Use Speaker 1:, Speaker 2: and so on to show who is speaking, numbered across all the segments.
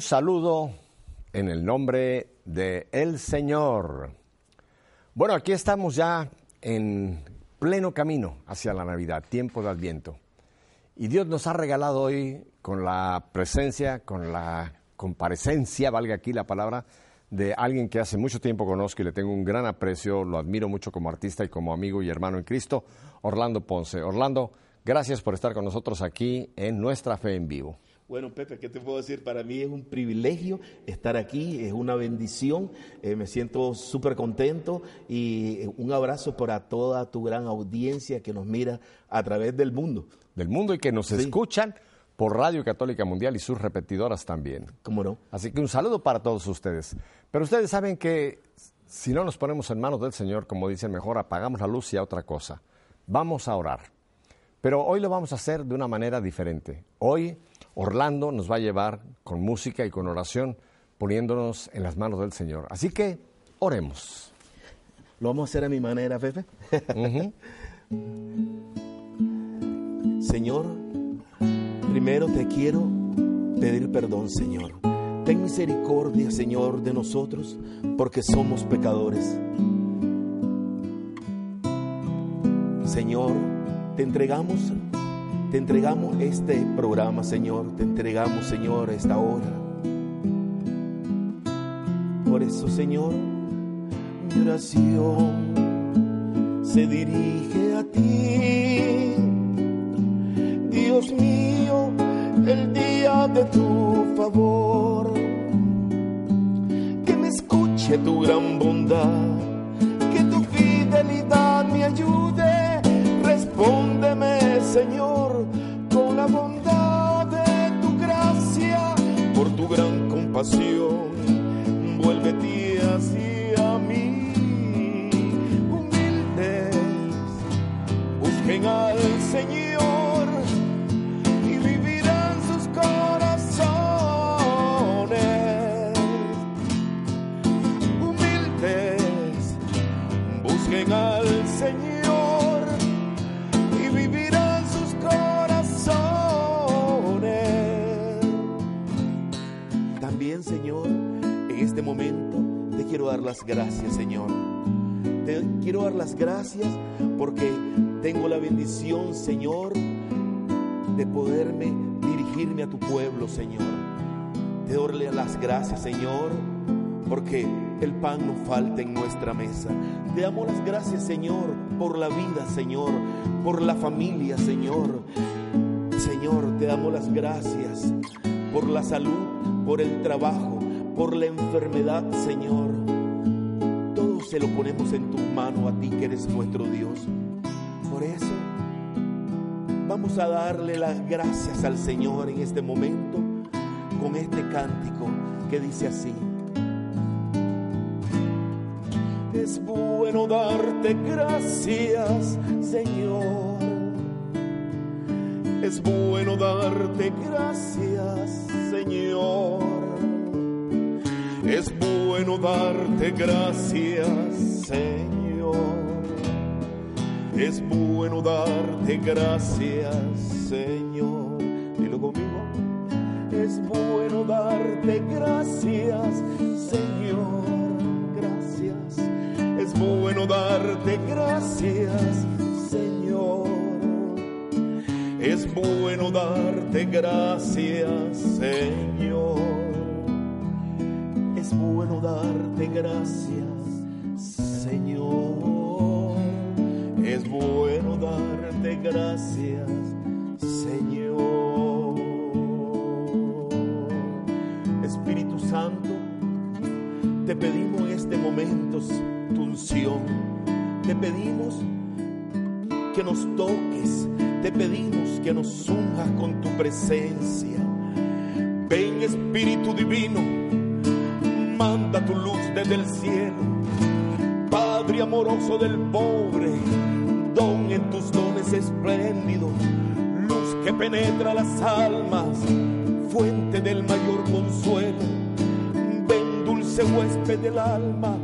Speaker 1: Saludo en el nombre de el Señor. Bueno, aquí estamos ya en pleno camino hacia la Navidad, tiempo de Adviento. Y Dios nos ha regalado hoy con la presencia, con la comparecencia, valga aquí la palabra, de alguien que hace mucho tiempo conozco y le tengo un gran aprecio, lo admiro mucho como artista y como amigo y hermano en Cristo, Orlando Ponce. Orlando, gracias por estar con nosotros aquí en Nuestra Fe en Vivo.
Speaker 2: Bueno, Pepe, ¿qué te puedo decir? Para mí es un privilegio estar aquí, es una bendición, eh, me siento súper contento y eh, un abrazo para toda tu gran audiencia que nos mira a través del mundo.
Speaker 1: Del mundo y que nos escuchan por Radio Católica Mundial y sus repetidoras también.
Speaker 2: ¿Cómo no?
Speaker 1: Así que un saludo para todos ustedes. Pero ustedes saben que si no nos ponemos en manos del Señor, como dicen, mejor apagamos la luz y a otra cosa. Vamos a orar. Pero hoy lo vamos a hacer de una manera diferente. Hoy Orlando nos va a llevar con música y con oración, poniéndonos en las manos del Señor. Así que oremos.
Speaker 2: Lo vamos a hacer a mi manera, Pepe. Señor, primero te quiero pedir perdón, Señor. Ten misericordia, Señor, de nosotros, porque somos pecadores. Señor, te entregamos te entregamos este programa, Señor. Te entregamos, Señor, esta hora. Por eso, Señor, mi oración se dirige a ti. Dios mío, el día de tu favor. Que me escuche tu gran bondad, que tu fidelidad me ayude. Respóndeme, Señor, gran compasión, vuélvete hacia mí. Humildes, busquen al Señor este momento te quiero dar las gracias, Señor. Te quiero dar las gracias porque tengo la bendición, Señor, de poderme dirigirme a tu pueblo, Señor. Te doy las gracias, Señor, porque el pan no falta en nuestra mesa. Te damos las gracias, Señor, por la vida, Señor, por la familia, Señor. Señor, te damos las gracias por la salud, por el trabajo, por la enfermedad, Señor. Todo se lo ponemos en tus manos a ti que eres nuestro Dios. Por eso vamos a darle las gracias al Señor en este momento con este cántico que dice así. Es bueno darte gracias, Señor. Es bueno darte gracias, Señor. Es bueno darte gracias, Señor. Es bueno darte gracias, Señor. Dilo conmigo. Es bueno darte gracias, Señor. Gracias. Es bueno darte gracias, Señor. Es bueno darte gracias, Señor. Bueno darte gracias, Señor. Es bueno darte gracias, Señor. Espíritu Santo, te pedimos en este momento tu unción. Te pedimos que nos toques. Te pedimos que nos unjas con tu presencia. Ven Espíritu Divino, manda tu luz desde el cielo. Padre amoroso del pobre, don en tus dones espléndidos, luz que penetra las almas, fuente del mayor consuelo. Ven dulce huésped del alma,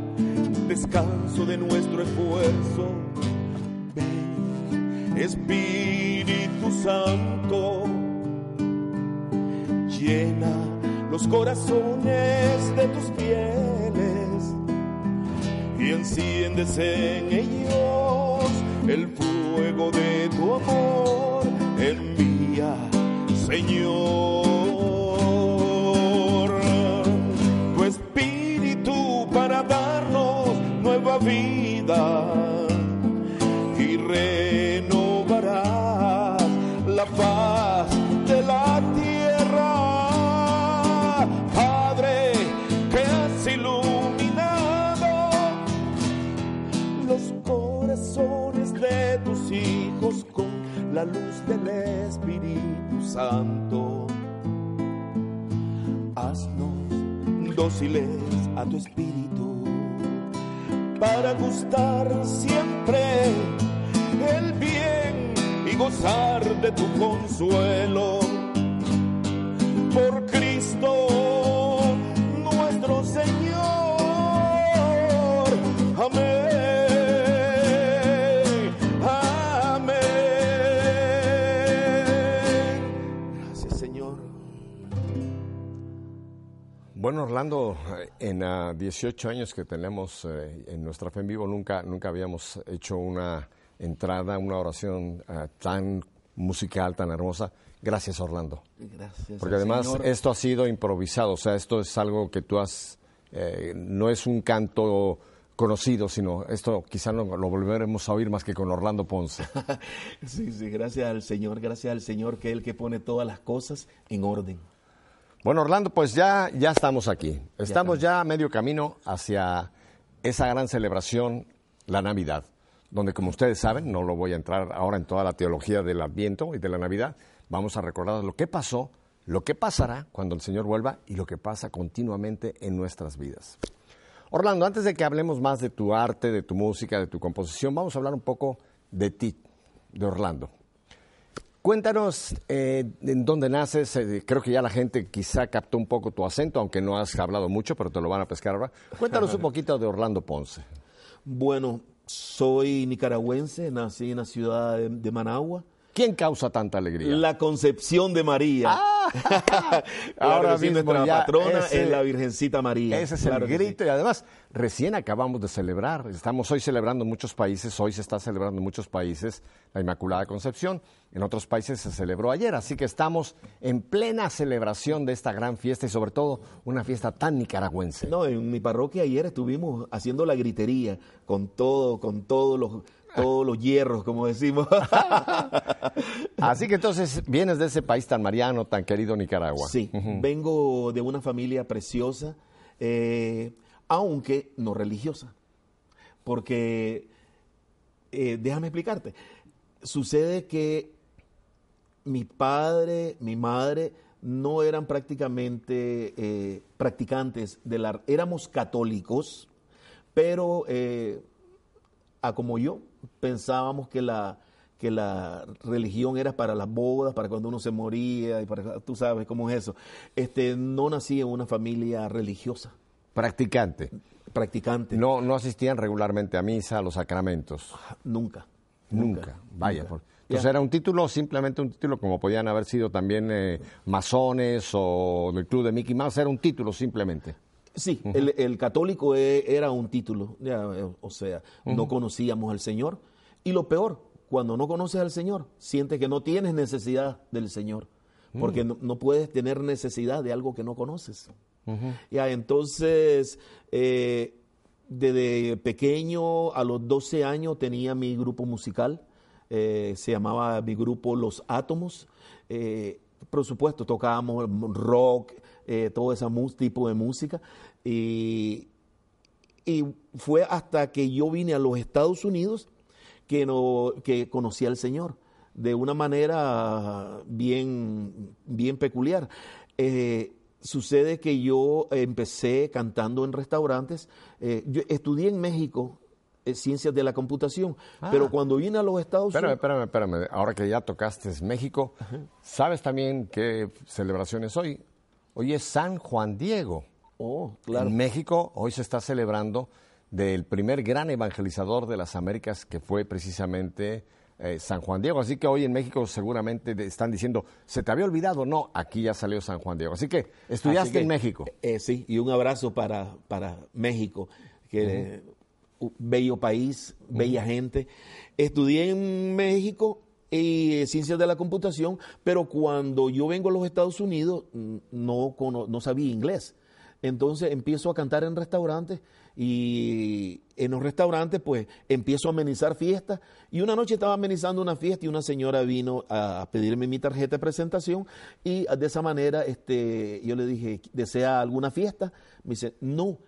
Speaker 2: descanso de nuestro esfuerzo. Ven, Espíritu Santo, llena los corazones de tus fieles y enciendes en ellos el fuego de tu amor. Envía, Señor, tu espíritu para darnos nueva vida la luz del Espíritu Santo. Haznos dóciles a tu espíritu para gustar siempre el bien y gozar de tu consuelo. Por Cristo
Speaker 1: Bueno, Orlando, eh, en ah, 18 años que tenemos eh, en nuestra fe en vivo, nunca, nunca habíamos hecho una entrada, una oración ah, tan musical, tan hermosa. Gracias, Orlando.
Speaker 2: Gracias.
Speaker 1: Porque además
Speaker 2: Señor.
Speaker 1: esto ha sido improvisado, o sea, esto es algo que tú has, eh, no es un canto conocido, sino esto quizá no lo volveremos a oír más que con Orlando Ponce.
Speaker 2: Sí, sí, gracias al Señor, gracias al Señor que es el que pone todas las cosas en orden.
Speaker 1: Bueno, Orlando, pues ya, ya estamos aquí. Estamos ya a medio camino hacia esa gran celebración, la Navidad, donde como ustedes saben, no lo voy a entrar ahora en toda la teología del Adviento y de la Navidad, vamos a recordar lo que pasó, lo que pasará cuando el Señor vuelva y lo que pasa continuamente en nuestras vidas. Orlando, antes de que hablemos más de tu arte, de tu música, de tu composición, vamos a hablar un poco de ti, de Orlando. Cuéntanos eh, en dónde naces. eh, creo que ya la gente quizá captó un poco tu acento, aunque no has hablado mucho, pero te lo van a pescar ahora. Cuéntanos un poquito de Orlando Ponce.
Speaker 2: Bueno, soy nicaragüense, nací en la ciudad de, de Managua.
Speaker 1: ¿Quién causa tanta alegría?
Speaker 2: La concepción de María.
Speaker 1: Ahora
Speaker 2: Ahora
Speaker 1: mismo
Speaker 2: nuestra
Speaker 1: ya
Speaker 2: patrona
Speaker 1: ese-
Speaker 2: es la Virgencita María.
Speaker 1: Ese es
Speaker 2: Claro
Speaker 1: el
Speaker 2: sí.
Speaker 1: grito y además recién acabamos de celebrar, estamos hoy celebrando en muchos países, hoy se está celebrando en muchos países la Inmaculada Concepción, en otros países se celebró ayer, así que estamos en plena celebración de esta gran fiesta y sobre todo una fiesta tan nicaragüense.
Speaker 2: No, en mi parroquia ayer estuvimos haciendo la gritería con todo, con todos los, todos los hierros, como decimos.
Speaker 1: Así que entonces vienes de ese país tan mariano, tan querido Nicaragua.
Speaker 2: Sí, vengo de una familia preciosa, eh, aunque no religiosa. Porque, eh, déjame explicarte, sucede que mi padre, mi madre, no eran prácticamente eh, practicantes de la... Éramos católicos, pero eh, a como yo, pensábamos que la, que la religión era para las bodas, para cuando uno se moría, y para, tú sabes cómo es eso. Este, no nací en una familia religiosa,
Speaker 1: Practicante.
Speaker 2: practicante,
Speaker 1: No, no asistían regularmente a misa, a los sacramentos.
Speaker 2: nunca.
Speaker 1: Nunca. Vaya.
Speaker 2: nunca.
Speaker 1: por- Entonces era un título, simplemente un título, como podían haber sido también eh, masones o del club de Mickey Mouse, era un título simplemente.
Speaker 2: Sí, el, el católico e- era un título, eh, o sea, no conocíamos al Señor. Y lo peor, cuando no conoces al Señor, sientes que no tienes necesidad del Señor, porque no, no puedes tener necesidad de algo que no conoces. Ya, entonces, eh, desde pequeño a los 12 años tenía mi grupo musical, eh, se llamaba mi grupo Los Átomos. Eh, por supuesto, tocábamos rock, eh, todo ese tipo de música. Y, y fue hasta que yo vine a los Estados Unidos que, no, que conocí al Señor de una manera bien, bien peculiar. Eh, sucede que yo empecé cantando en restaurantes. Eh, yo estudié en México eh, ciencias de la computación, pero cuando vine a los Estados
Speaker 1: Espérame,
Speaker 2: Unidos...
Speaker 1: espérame, espérame. Ahora que ya tocaste México, ¿sabes también qué celebración es hoy? Hoy es San Juan Diego.
Speaker 2: Oh, claro.
Speaker 1: En México hoy se está celebrando del primer gran evangelizador de las Américas, que fue precisamente eh, San Juan Diego. Así que hoy en México seguramente están diciendo, ¿se te había olvidado? No, aquí ya salió San Juan Diego. Así que estudiaste en México.
Speaker 2: Eh, sí, y un abrazo para, para México, que bello país, bella gente. Estudié en México y ciencias de la computación, pero cuando yo vengo a los Estados Unidos no, no sabía inglés. Entonces empiezo a cantar en restaurantes y en los restaurantes pues empiezo a amenizar fiestas y una noche estaba amenizando una fiesta y una señora vino a pedirme mi tarjeta de presentación y de esa manera este, yo le dije, ¿desea alguna fiesta? Me dice, no,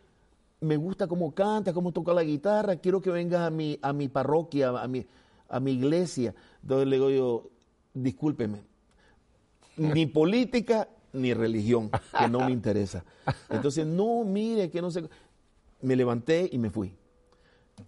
Speaker 2: me gusta cómo canta, cómo toca la guitarra, quiero que vengas a mi, a mi parroquia, a mi, a mi iglesia. Entonces le digo yo, discúlpeme, ni política ni religión, que no me interesa. Entonces, no, mire, que no sé me levanté y me fui.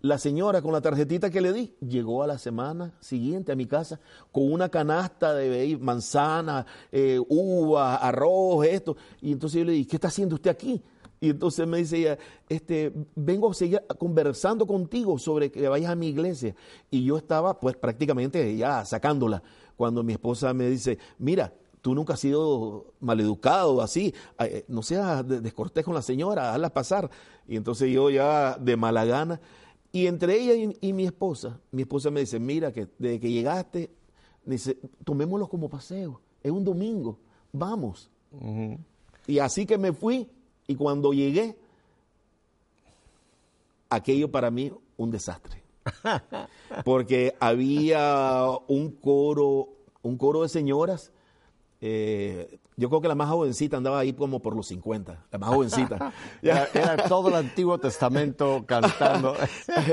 Speaker 2: La señora con la tarjetita que le di llegó a la semana siguiente a mi casa con una canasta de manzana, eh, uva, arroz, esto. Y entonces yo le dije, ¿qué está haciendo usted aquí? Y entonces me dice ella, este, vengo a seguir conversando contigo sobre que vayas a mi iglesia. Y yo estaba pues prácticamente ya sacándola cuando mi esposa me dice, mira, tú nunca has sido maleducado, así, eh, no seas descortés con la señora, hazla pasar. Y entonces yo ya de mala gana. Y entre ella y, mi esposa, mi esposa me dice, mira, que desde que llegaste, dice, tomémoslo como paseo, es un domingo, vamos. Y así que me fui y cuando llegué, aquello para mí un desastre. Porque había un coro, un coro de señoras eh, yo creo que la más jovencita andaba ahí como por los 50, la más jovencita.
Speaker 1: era, todo el Antiguo Testamento cantando.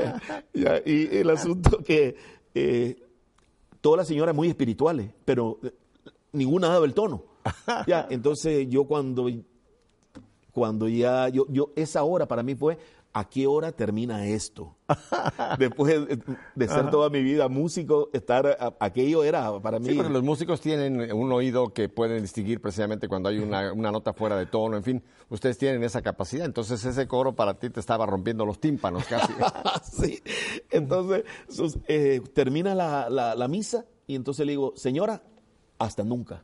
Speaker 2: y el asunto que eh, todas las señoras muy espirituales, pero eh, ninguna daba el tono. ya, entonces yo cuando, cuando ya, yo, yo, esa hora para mí fue ¿a qué hora termina esto? Después de, ser toda mi vida músico, estar aquello era para mí.
Speaker 1: Sí, porque los músicos tienen un oído que pueden distinguir precisamente cuando hay una, nota fuera de tono, en fin, ustedes tienen esa capacidad. Entonces ese coro para ti te estaba rompiendo los tímpanos casi.
Speaker 2: sí, entonces eh, termina la, misa y entonces le digo, señora, hasta nunca.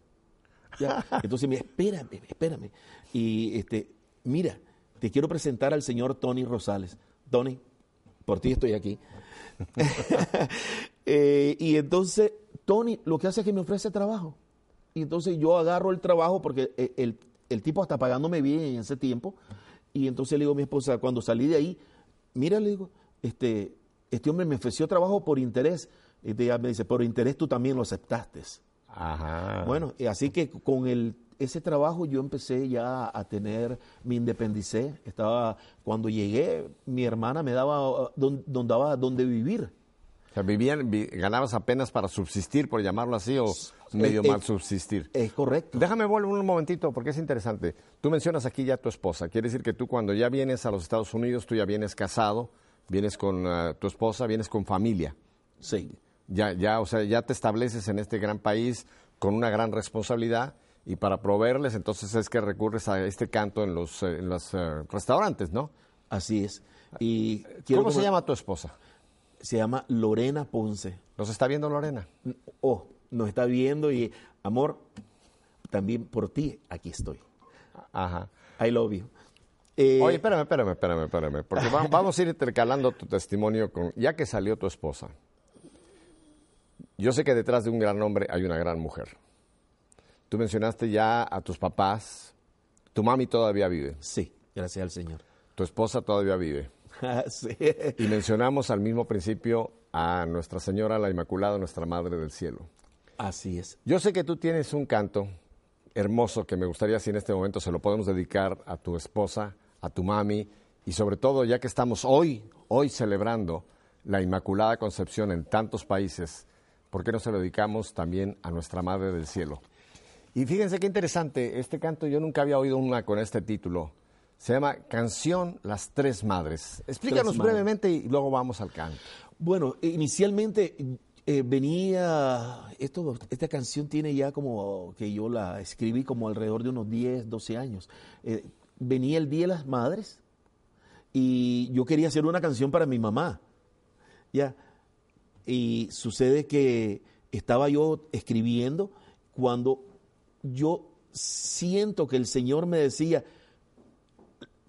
Speaker 2: Entonces me espérame, espérame. Y este, mira, te quiero presentar al señor Tony Rosales. Tony, por ti estoy aquí. Eh, y entonces, Tony lo que hace es que me ofrece trabajo. Y entonces yo agarro el trabajo porque eh, el, tipo está pagándome bien en ese tiempo. Y entonces le digo a mi esposa, cuando salí de ahí, mira, le digo, este, este hombre me ofreció trabajo por interés. Y ella me dice, por interés tú también lo aceptaste. Ajá. Bueno, así que con el ese trabajo yo empecé ya a tener, me independicé. Estaba, cuando llegué, mi hermana me daba donde, daba donde vivir.
Speaker 1: O sea, vivían, ganabas apenas para subsistir, por llamarlo así, o medio mal subsistir.
Speaker 2: Es correcto.
Speaker 1: Déjame volver un momentito, porque es interesante. Tú mencionas aquí ya a tu esposa. Quiere decir que tú cuando ya vienes a los Estados Unidos, tú ya vienes casado, vienes con ah, tu esposa, vienes con familia.
Speaker 2: Sí.
Speaker 1: Ya, ya, o sea, ya te estableces en este gran país con una gran responsabilidad y para proveerles entonces es que recurres a este canto en los, eh, en los eh, restaurantes, ¿no?
Speaker 2: Así es. Y
Speaker 1: ¿Cómo se llama tu esposa?
Speaker 2: Se llama Lorena Ponce.
Speaker 1: ¿Nos está viendo Lorena?
Speaker 2: Oh, nos está viendo y, amor, también por ti aquí estoy.
Speaker 1: Ajá.
Speaker 2: I love you.
Speaker 1: Eh, Oye, espérame, espérame, espérame, espérame, porque vamos a ir intercalando tu testimonio con, ya que salió tu esposa. Yo sé que detrás de un gran hombre hay una gran mujer. Tú mencionaste ya a tus papás. ¿Tu mami todavía vive?
Speaker 2: Sí, gracias al Señor.
Speaker 1: ¿Tu esposa todavía vive?
Speaker 2: sí.
Speaker 1: Y mencionamos al mismo principio a Nuestra Señora, la Inmaculada, nuestra Madre del Cielo.
Speaker 2: Así es.
Speaker 1: Yo sé que tú tienes un canto hermoso que me gustaría si en este momento se lo podemos dedicar a tu esposa, a tu mami y sobre todo ya que estamos hoy, hoy celebrando la Inmaculada Concepción en tantos países, ¿por qué no se lo dedicamos también a nuestra Madre del Cielo? Y fíjense qué interesante, este canto yo nunca había oído una con este título. Se llama Canción Las Tres Madres. Explícanos brevemente y luego vamos al canto.
Speaker 2: Bueno, inicialmente eh, venía, esto, esta canción tiene ya como que yo la escribí como alrededor de unos 10, 12 años. Eh, venía el Día de las Madres y yo quería hacer una canción para mi mamá. Ya. Y sucede que estaba yo escribiendo cuando yo siento que el Señor me decía,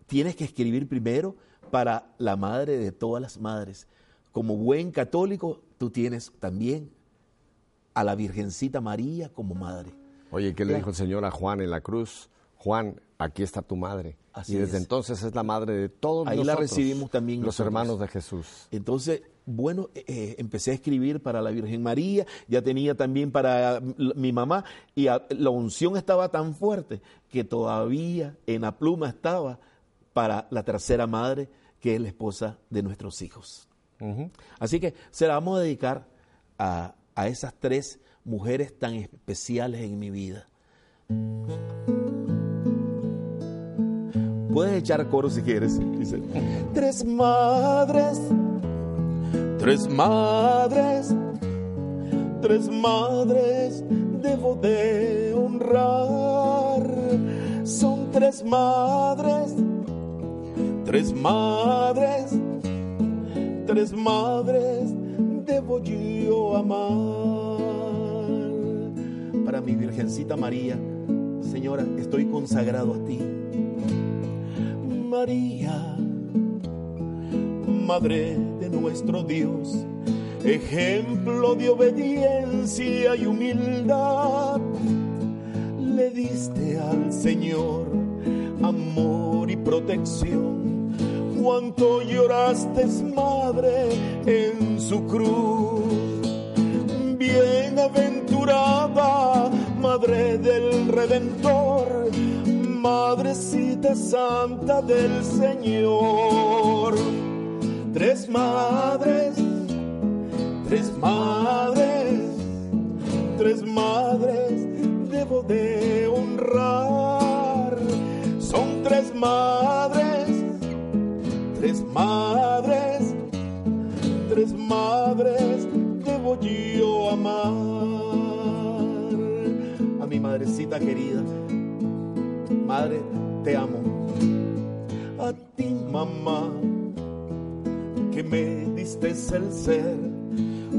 Speaker 2: tienes que escribir primero para la madre de todas las madres. Como buen católico, tú tienes también a la Virgencita María como madre.
Speaker 1: Oye, ¿qué le dijo el Señor a Juan en la cruz? Juan, aquí está tu madre. y desde entonces es la madre de todos
Speaker 2: Ahí la recibimos también
Speaker 1: los hermanos de Jesús.
Speaker 2: Entonces, bueno, eh, eh, empecé a escribir para la Virgen María, ya tenía también para mi mamá, y la unción estaba tan fuerte que todavía en la pluma estaba para la tercera madre, que es la esposa de nuestros hijos. Así que se la vamos a dedicar a, a esas tres mujeres tan especiales en mi vida. Puedes echar coro si quieres. Dice, tres madres, tres madres, tres madres debo de honrar. Son tres madres, tres madres, tres madres debo yo amar. Para mi Virgencita María, Señora, estoy consagrado a ti María, Madre nuestro Dios, ejemplo de obediencia y humildad, le diste al Señor amor y protección. Cuánto lloraste, madre, en su cruz. Bienaventurada, madre del Redentor Madrecita Santa del Señor. Tres madres, tres madres, tres madres debo de honrar. Son tres madres, tres madres, tres madres debo yo amar. A mi madrecita querida Madre, te amo. A ti, mamá, que me diste el ser.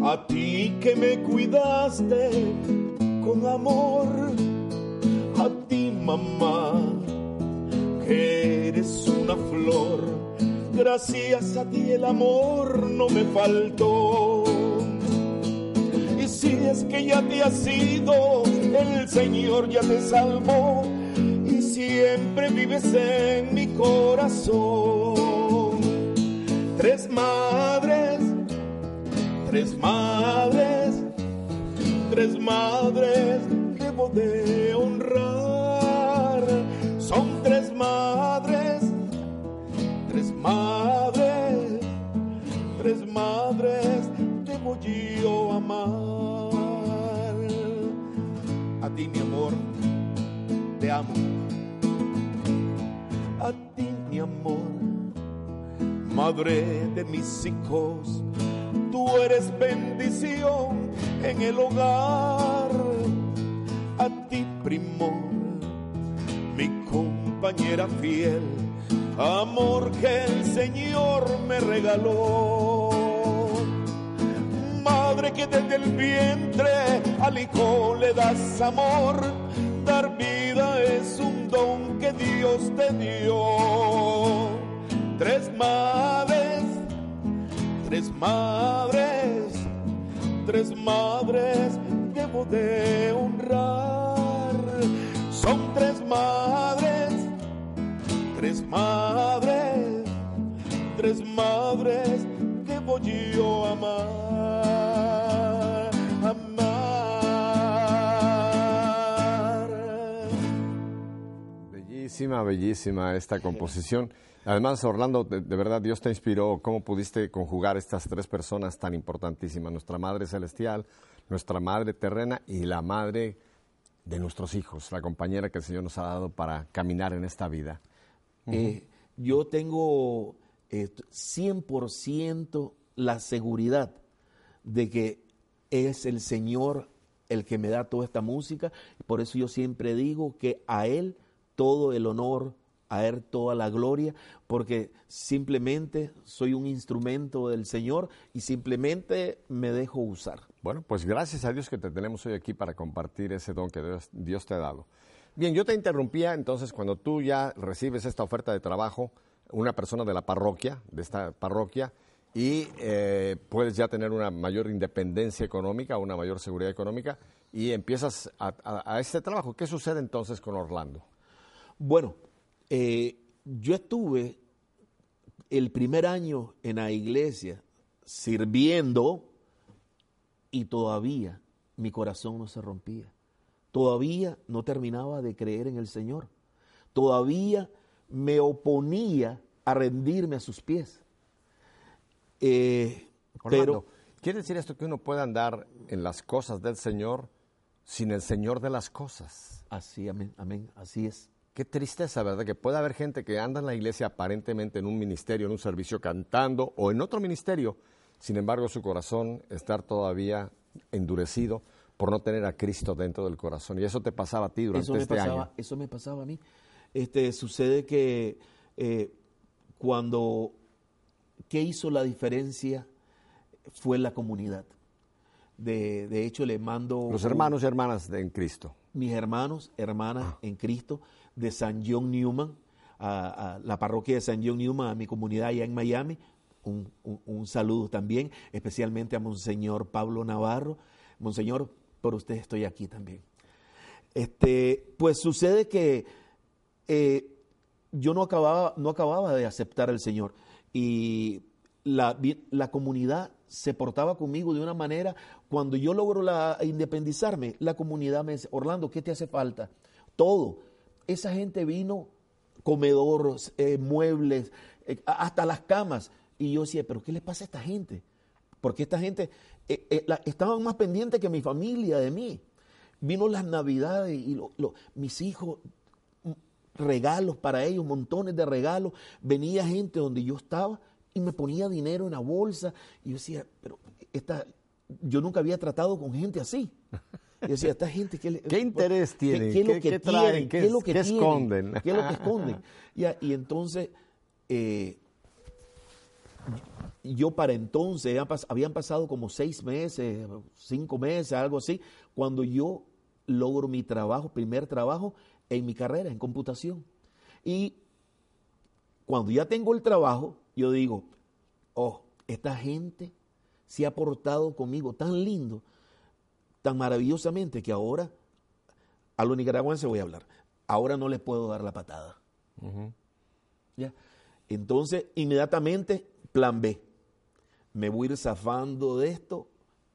Speaker 2: A ti que me cuidaste con amor. A ti, mamá, que eres una flor. Gracias a ti el amor no me faltó. Y si es que ya te has ido, el Señor ya te salvó siempre vives en mi corazón. Tres madres, tres madres, tres madres debo de honrar. Son tres madres, tres madres, tres madres debo yo amar. A ti mi amor, te amo amor, madre de mis hijos, tú eres bendición en el hogar. A ti, primor, mi compañera fiel, amor que el Señor me regaló. Madre que desde el vientre al hijo le das amor, dar vida es un don que Dios te dio. Tres madres, tres madres, tres madres debo de honrar. Son tres madres, tres madres, tres madres debo yo amar.
Speaker 1: Bellísima, bellísima esta composición. Además, Orlando, de, verdad, Dios te inspiró. ¿Cómo pudiste conjugar estas tres personas tan importantísimas? Nuestra Madre Celestial, nuestra Madre Terrena y la Madre de nuestros hijos, la compañera que el Señor nos ha dado para caminar en esta vida.
Speaker 2: Eh, yo tengo 100% la seguridad de que es el Señor el que me da toda esta música. Por eso yo siempre digo que a Él todo el honor, a Él toda la gloria, porque simplemente soy un instrumento del Señor y simplemente me dejo usar.
Speaker 1: Bueno, pues gracias a Dios que te tenemos hoy aquí para compartir ese don que Dios, Dios te ha dado. Bien, yo te interrumpía entonces cuando tú ya recibes esta oferta de trabajo, una persona de la parroquia, de esta parroquia, y eh, puedes ya tener una mayor independencia económica, una mayor seguridad económica, y empiezas a, a este trabajo. ¿Qué sucede entonces con Orlando?
Speaker 2: Bueno, eh, yo estuve el primer año en la iglesia sirviendo y todavía mi corazón no se rompía. Todavía no terminaba de creer en el Señor. Todavía me oponía a rendirme a sus pies.
Speaker 1: Eh, pero ¿quiere decir esto que uno puede andar en las cosas del Señor sin el Señor de las cosas?
Speaker 2: Así, amén, amén, así es.
Speaker 1: Qué tristeza, ¿verdad? Que puede haber gente que anda en la iglesia aparentemente en un ministerio, en un servicio cantando o en otro ministerio, sin embargo su corazón estar todavía endurecido por no tener a Cristo dentro del corazón. Y eso te pasaba a ti durante este
Speaker 2: año. Eso me pasaba a mí. Este, sucede que eh, cuando, ¿qué hizo la diferencia? Fue la comunidad. De, de hecho, le mando...
Speaker 1: Los hermanos y hermanas en Cristo.
Speaker 2: Mis hermanos, hermanas ah. en Cristo de San John Newman, a, la parroquia de San John Newman, a mi comunidad allá en Miami. Un, saludo también, especialmente a Monseñor Pablo Navarro. Monseñor, por usted estoy aquí también. Este, pues sucede que eh, yo no acababa, no acababa de aceptar al Señor y la, la, comunidad se portaba conmigo de una manera, cuando yo logro la, independizarme, la comunidad me dice, Orlando, ¿qué te hace falta? Todo esa gente vino, comedor, eh, muebles, eh, hasta las camas. Y yo decía, pero ¿qué le pasa a esta gente? Porque esta gente eh, estaban más pendientes que mi familia de mí. Vino las navidades y mis hijos, mm, regalos para ellos, montones de regalos. Venía gente donde yo estaba y me ponía dinero en la bolsa. Y yo decía, pero esta, yo nunca había tratado con gente así. Y decía, esta gente, ¿qué,
Speaker 1: ¿Qué interés tiene?
Speaker 2: ¿Qué, es lo que ¿Qué, traen? ¿Qué, es lo que esconden? ¿Qué es lo que esconden? Y, entonces, eh, yo para entonces, habían pasado como seis meses, cinco meses, algo así, cuando yo logro mi trabajo, primer trabajo en mi carrera, en computación. Y cuando ya tengo el trabajo, yo digo, oh, esta gente se ha portado conmigo tan lindo tan maravillosamente que ahora a los nicaragüenses voy a hablar. Ahora no les puedo dar la patada. ¿Ya? Entonces, inmediatamente, plan B. Me voy a ir zafando de esto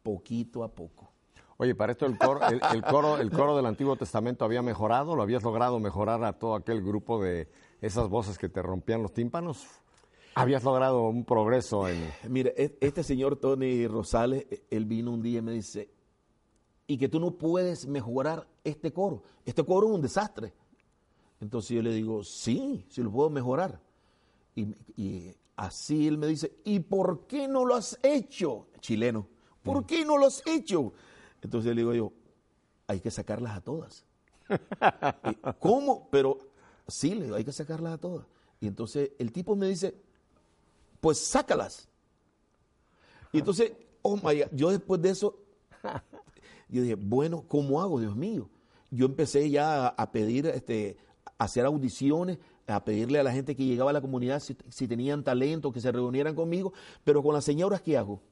Speaker 2: poquito a poco.
Speaker 1: Oye, para esto el coro, el, coro, el coro del Antiguo Testamento había mejorado, ¿lo habías logrado mejorar a todo aquel grupo de esas voces que te rompían los tímpanos? ¿Habías logrado un progreso en...?
Speaker 2: Mire, e, este señor Tony Rosales, él vino un día y me dice, y que tú no puedes mejorar este coro. Este coro es un desastre. Entonces yo le digo, sí, sí lo puedo mejorar. Y, así él me dice, ¿y por qué no lo has hecho? Chileno, ¿por mm. qué no lo has hecho? Entonces le digo yo, hay que sacarlas a todas. ¿Cómo? Pero sí, le digo, hay que sacarlas a todas. Y entonces el tipo me dice, pues sácalas. Y entonces, oh my God, yo después de eso yo dije, bueno, ¿cómo hago, Dios mío? Yo empecé ya a pedir, este, a hacer audiciones, a pedirle a la gente que llegaba a la comunidad si, tenían talento, que se reunieran conmigo, pero con las señoras, ¿qué hago?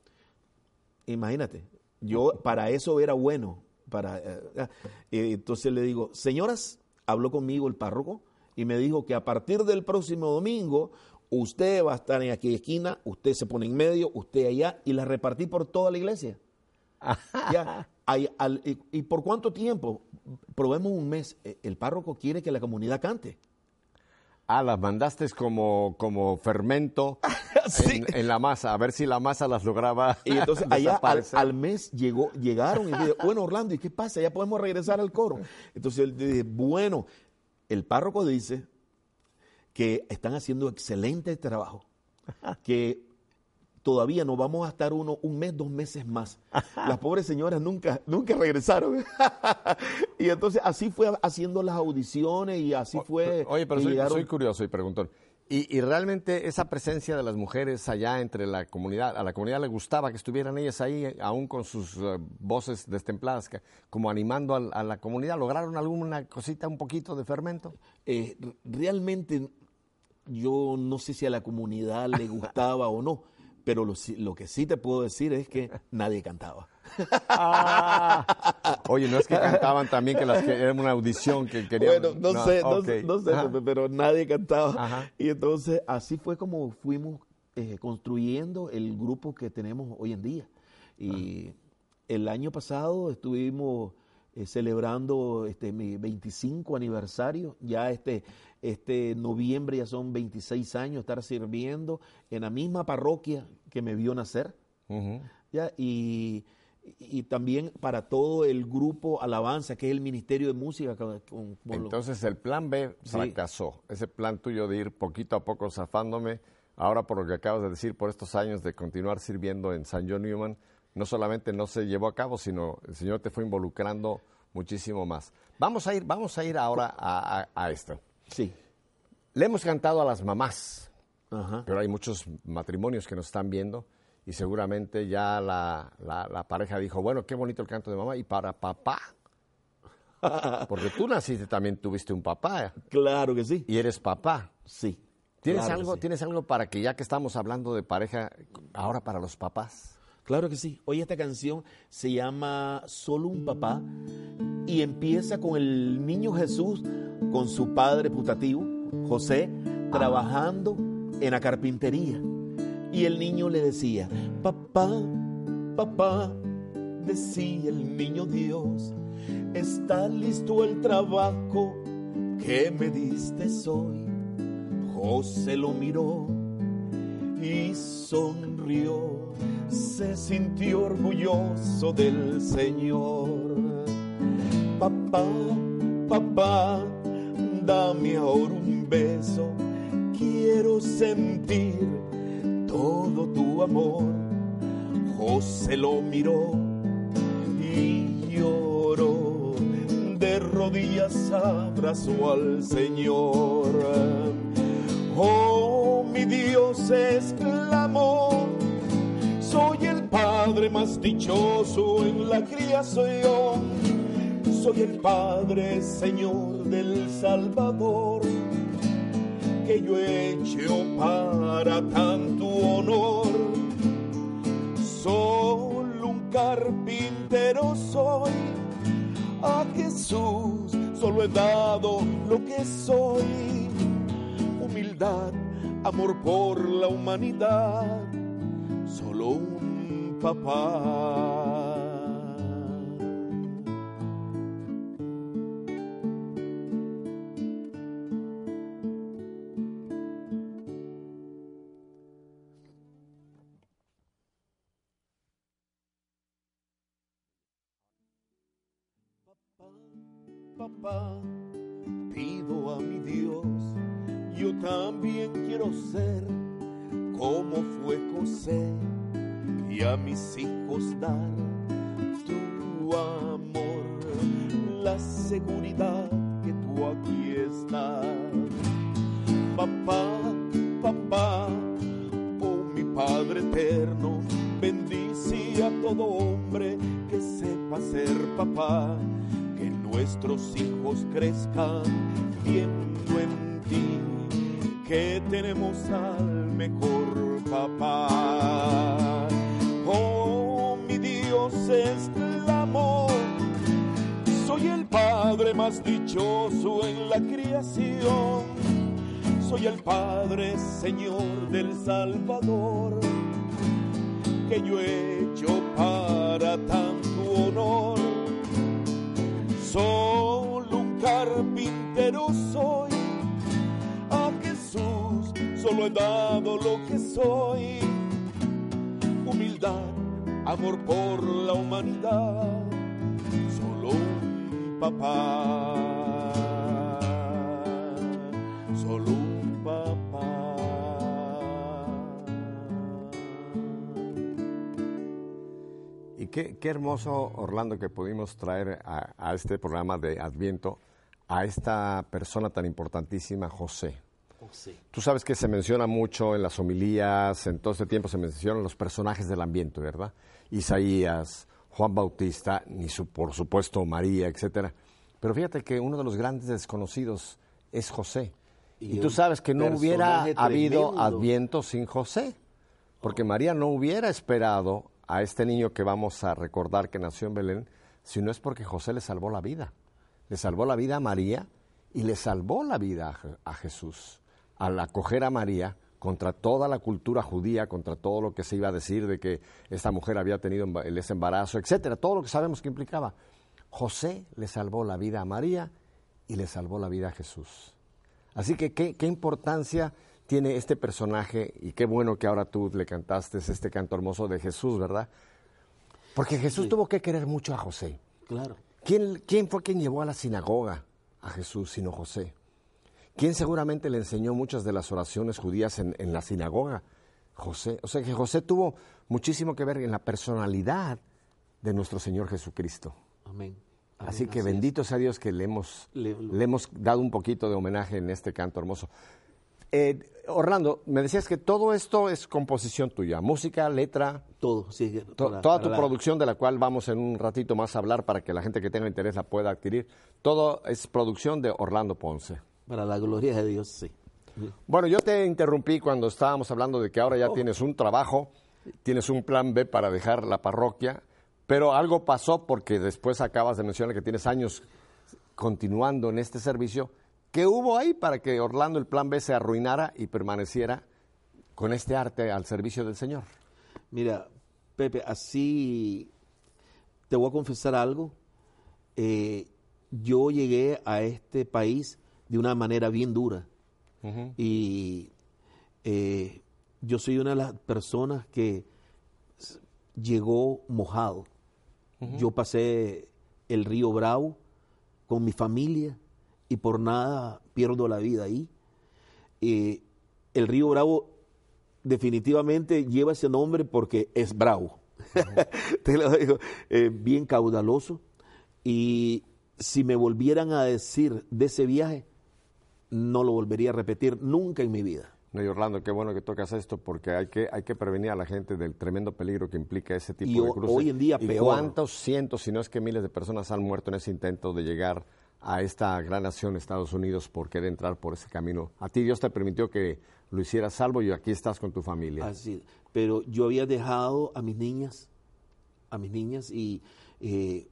Speaker 2: Imagínate, yo para eso era bueno. Para, eh, eh, entonces le digo, señoras, habló conmigo el párroco y me dijo que a partir del próximo domingo usted va a estar en aquella esquina, usted se pone en medio, usted allá, y la repartí por toda la iglesia. ya, y, por cuánto tiempo? Probemos un mes. E, el párroco quiere que la comunidad cante.
Speaker 1: Ah, las mandaste como, como fermento en, la masa, a ver si la masa las lograba.
Speaker 2: Y entonces allá al, mes llegó, llegaron y dije, bueno, Orlando, ¿y qué pasa? Ya podemos regresar al coro. Entonces él dice, bueno, el párroco dice que están haciendo excelente trabajo, que todavía nos vamos a estar uno, un mes, dos meses más. Las pobres señoras nunca, nunca regresaron. y entonces así fue haciendo las audiciones y así fue.
Speaker 1: Oye, pero soy,
Speaker 2: llegaron-
Speaker 1: soy curioso y preguntón. Y, y realmente esa presencia de las mujeres allá entre la comunidad, a la comunidad le gustaba que estuvieran ellas ahí, aún con sus eh, voces destempladas, que- como animando a, la comunidad. ¿Lograron alguna cosita, un poquito de fermento?
Speaker 2: eh, realmente yo no sé si a la comunidad le gustaba o no, pero lo, que sí te puedo decir es que nadie cantaba.
Speaker 1: Oye, no es que cantaban también que las que era una audición que querían.
Speaker 2: Bueno, no, sé, no, sé, no sé,
Speaker 1: Ajá.
Speaker 2: Pero nadie cantaba.
Speaker 1: Ajá.
Speaker 2: Y entonces así fue como fuimos eh, construyendo el grupo que tenemos hoy en día. Y el año pasado estuvimos eh, celebrando este mi 25 aniversario. Ya este, este noviembre ya son 26 años estar sirviendo en la misma parroquia que me vio nacer. Y, y también para todo el grupo Alabanza, que es el Ministerio de Música. con- con-
Speaker 1: Entonces el plan B
Speaker 2: Sí.
Speaker 1: fracasó. Ese plan tuyo de ir poquito a poco zafándome, ahora por lo que acabas de decir, por estos años de continuar sirviendo en San John Newman, no solamente no se llevó a cabo, sino el Señor te fue involucrando muchísimo más. Vamos a ir, vamos a ir ahora a, a- a esto.
Speaker 2: sí.
Speaker 1: Le hemos cantado a las mamás,
Speaker 2: Ajá.
Speaker 1: pero hay muchos matrimonios que nos están viendo y seguramente ya la, la- la pareja dijo, bueno, qué bonito el canto de mamá. Y para papá, porque tú naciste también, tuviste un papá
Speaker 2: Claro que sí.
Speaker 1: y eres papá.
Speaker 2: Sí.
Speaker 1: ¿Tienes,
Speaker 2: claro
Speaker 1: algo,
Speaker 2: sí.
Speaker 1: ¿Tienes algo para que ya que estamos hablando de pareja, ahora para los papás?
Speaker 2: Claro que sí. Hoy esta canción se llama Solo un papá y empieza con el niño Jesús, con su padre putativo, José, trabajando en la carpintería. Y el niño le decía, papá, papá, decía el niño Dios, está listo el trabajo que me diste hoy. José lo miró y sonrió, se sintió orgulloso del Señor. Papá, papá, dame ahora un beso, quiero sentir todo tu amor. José lo miró y lloró, de rodillas abrazó al Señor. Oh, mi Dios exclamó, más dichoso en la creación, soy el Padre Señor del Salvador, que yo he hecho para tanto honor. Solo un carpintero soy, a Jesús solo he dado lo que soy humildad, amor por la humanidad, solo un. Papá, al mejor papá. Oh, mi Dios exclamó, soy el Padre más dichoso en la creación, soy el Padre Señor del Salvador, que yo he hecho para tanto honor. Solo un carpintero solo he dado lo que soy. Humildad, amor por la humanidad, solo un papá. Solo un papá.
Speaker 1: qué, qué hermoso, Orlando, que pudimos traer a, a este programa de Adviento a esta persona tan importantísima, José.
Speaker 2: José.
Speaker 1: Tú sabes que se menciona mucho en las homilías, en todo este tiempo se mencionan los personajes del ambiente, ¿verdad? Isaías, Juan Bautista, ni su- por supuesto María, etcétera. Pero fíjate que uno de los grandes desconocidos es José. Y,
Speaker 2: Y
Speaker 1: tú sabes que no hubiera habido. Adviento sin José, porque María no hubiera esperado a este niño que vamos a recordar que nació en Belén, si no es porque José le salvó la vida. Le salvó la vida a María y le salvó la vida a Jesús al acoger a María contra toda la cultura judía, contra todo lo que se iba a decir de que esta mujer había tenido ese embarazo, etcétera, todo lo que sabemos que implicaba. José le salvó la vida a María y le salvó la vida a Jesús. Así que qué, qué importancia tiene este personaje y qué bueno que ahora tú le cantaste este canto hermoso de Jesús, ¿verdad? Porque Jesús tuvo que querer mucho a José.
Speaker 2: Claro.
Speaker 1: ¿Quién, quién fue quien llevó a la sinagoga a Jesús sino José? ¿Quién seguramente le enseñó muchas de las oraciones judías en, en la sinagoga? José. O sea que José tuvo muchísimo que ver en la personalidad de nuestro Señor Jesucristo.
Speaker 2: Amén.
Speaker 1: Así que bendito sea Dios que le hemos,
Speaker 2: Le-
Speaker 1: le hemos dado un poquito de homenaje en este canto hermoso. Eh, Orlando, me decías que todo esto es composición tuya, música, letra,
Speaker 2: Todo, sí.
Speaker 1: to-
Speaker 2: para-
Speaker 1: toda
Speaker 2: para
Speaker 1: tu
Speaker 2: la-
Speaker 1: producción de la cual vamos en un ratito más a hablar para que la gente que tenga interés la pueda adquirir. Todo es producción de Orlando Ponce.
Speaker 2: Para la gloria de Dios, sí.
Speaker 1: Bueno, yo te interrumpí cuando estábamos hablando de que ahora ya tienes un trabajo, tienes un plan B para dejar la parroquia, pero algo pasó porque después acabas de mencionar que tienes años continuando en este servicio. ¿Qué hubo ahí para que Orlando el plan B se arruinara y permaneciera con este arte al servicio del Señor?
Speaker 2: Mira, Pepe, así te voy a confesar algo. Eh, yo llegué a este país de una manera bien dura. Y eh, yo soy una de las personas que llegó mojado. Yo pasé el río Bravo con mi familia y por nada pierdo la vida ahí. Eh, el río Bravo definitivamente lleva ese nombre porque es bravo. Te lo digo, eh, bien caudaloso. Y si me volvieran a decir de ese viaje, no lo volvería a repetir nunca en mi vida.
Speaker 1: No, y Orlando, qué bueno que tocas esto porque hay que, hay que prevenir a la gente del tremendo peligro que implica ese tipo
Speaker 2: Y
Speaker 1: de cruces.
Speaker 2: hoy en día
Speaker 1: ¿Y
Speaker 2: peor.
Speaker 1: cuántos cientos, si no es que miles de personas han muerto en ese intento de llegar a esta gran nación, Estados Unidos, por querer entrar por ese camino? A ti Dios te permitió que lo hicieras salvo y aquí estás con tu familia.
Speaker 2: Así, pero yo había dejado a mis niñas, a mis niñas, y eh,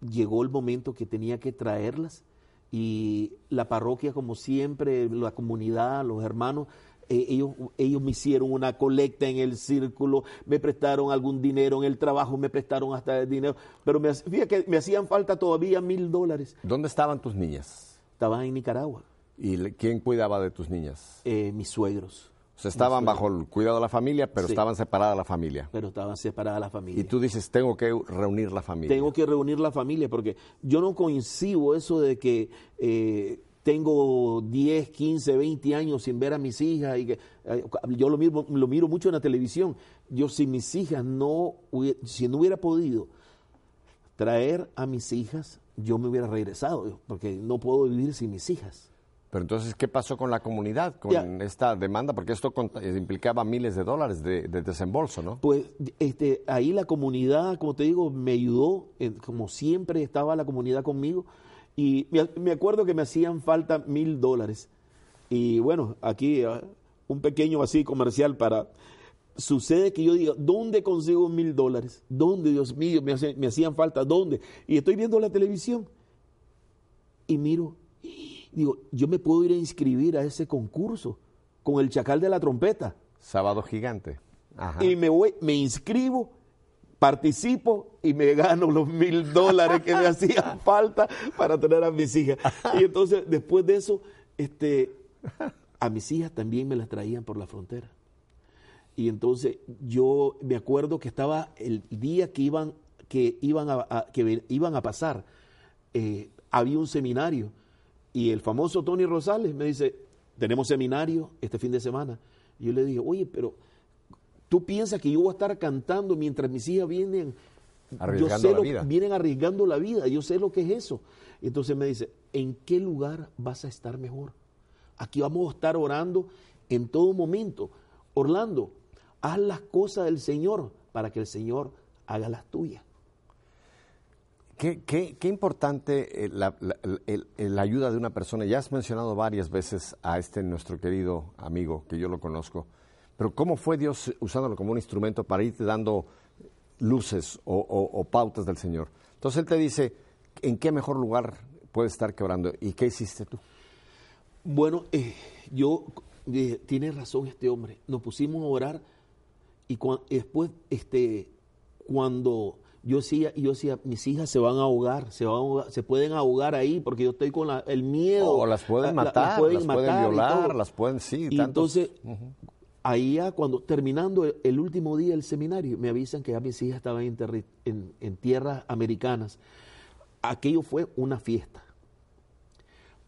Speaker 2: llegó el momento que tenía que traerlas. Y la parroquia, como siempre, la comunidad, los hermanos, eh, ellos, ellos me hicieron una colecta en el círculo, me prestaron algún dinero en el trabajo, me prestaron hasta el dinero, pero me, fíjate que me hacían falta todavía mil dólares.
Speaker 1: ¿Dónde estaban tus niñas?
Speaker 2: Estaban en Nicaragua,
Speaker 1: ¿Y quién cuidaba de tus niñas?
Speaker 2: eh, mis suegros,
Speaker 1: O sea, estaban bajo el cuidado de la familia, pero
Speaker 2: Sí.
Speaker 1: estaban separadas la familia.
Speaker 2: pero estaban separadas la familia.
Speaker 1: Y tú dices, tengo que reunir la familia.
Speaker 2: Tengo que reunir la familia porque yo no coincido eso de que eh, tengo 10, 15, 20 años sin ver a mis hijas y que eh, yo lo miro, lo miro mucho en la televisión. Yo si mis hijas no si no hubiera podido traer a mis hijas, yo me hubiera regresado porque no puedo vivir sin mis hijas.
Speaker 1: Pero entonces, ¿qué pasó con la comunidad, con
Speaker 2: Ya.
Speaker 1: esta demanda? Porque esto eh, implicaba miles de dólares de, de desembolso, ¿no?
Speaker 2: Pues este, ahí la comunidad, como te digo, me ayudó, eh, como siempre estaba la comunidad conmigo, y me, me acuerdo que me hacían falta mil dólares. Y bueno, aquí ah, un pequeño así comercial para... Sucede que yo digo, ¿dónde consigo mil dólares? ¿Dónde, Dios mío, me, hace- me hacían falta? ¿Dónde? Y estoy viendo la televisión y miro, digo, yo me puedo ir a inscribir a ese concurso con el chacal de la trompeta
Speaker 1: Sábado gigante. Ajá.
Speaker 2: y me voy, me inscribo, participo y me gano los mil dólares que me hacían falta para tener a mis hijas. Y entonces, después de eso, este, a mis hijas también me las traían por la frontera. Y entonces yo me acuerdo que estaba el día que iban, que iban, a, a- que iban a pasar, eh, había un seminario y el famoso Tony Rosales me dice, tenemos seminario este fin de semana. Y yo le dije, oye, pero tú piensas que yo voy a estar cantando mientras mis hijas vienen,
Speaker 1: Arriesgando
Speaker 2: yo sé
Speaker 1: la
Speaker 2: lo-
Speaker 1: vida.
Speaker 2: vienen arriesgando la vida, yo sé lo que es eso. Entonces me dice, ¿en qué lugar vas a estar mejor? Aquí vamos a estar orando en todo momento. Orlando, haz las cosas del Señor para que el Señor haga las tuyas.
Speaker 1: Qué, qué- qué importante eh, la, la- la ayuda de una persona. Ya has mencionado varias veces a este nuestro querido amigo, que yo lo conozco, pero ¿cómo fue Dios usándolo como un instrumento para irte dando luces o, pautas del Señor? Entonces Él te dice, ¿en qué mejor lugar puedes estar quebrando? ¿Y qué hiciste tú?
Speaker 2: Bueno, eh, yo, eh, tiene razón este hombre, nos pusimos a orar y y después, este, cuando yo decía, yo decía, mis hijas se van a ahogar, se van a ahogar, se pueden ahogar ahí porque yo estoy con la- el miedo.
Speaker 1: O las pueden
Speaker 2: La- la-
Speaker 1: matar, las pueden,
Speaker 2: matar
Speaker 1: violar, las pueden, sí.
Speaker 2: Y
Speaker 1: tantos-
Speaker 2: entonces, ahí ya cuando, terminando el, el último día del seminario, me avisan que ya mis hijas estaban en, terri- en- en tierras americanas. Aquello fue una fiesta.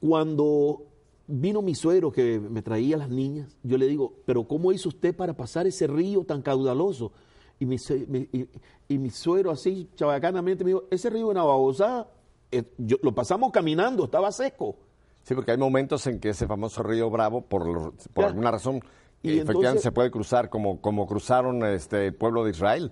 Speaker 2: Cuando vino mi suegro que me traía las niñas, yo le digo, pero ¿cómo hizo usted para pasar ese río tan caudaloso? Y mi, y, y mi suegro así, chabacanamente, me dijo, ese río en Ababosa, eh, yo- lo pasamos caminando, estaba seco.
Speaker 1: Sí, porque hay momentos en que ese famoso río Bravo, por, lo- por alguna razón,
Speaker 2: Y
Speaker 1: eh, efectivamente
Speaker 2: entonces-
Speaker 1: se puede cruzar como, como cruzaron este, el pueblo de Israel,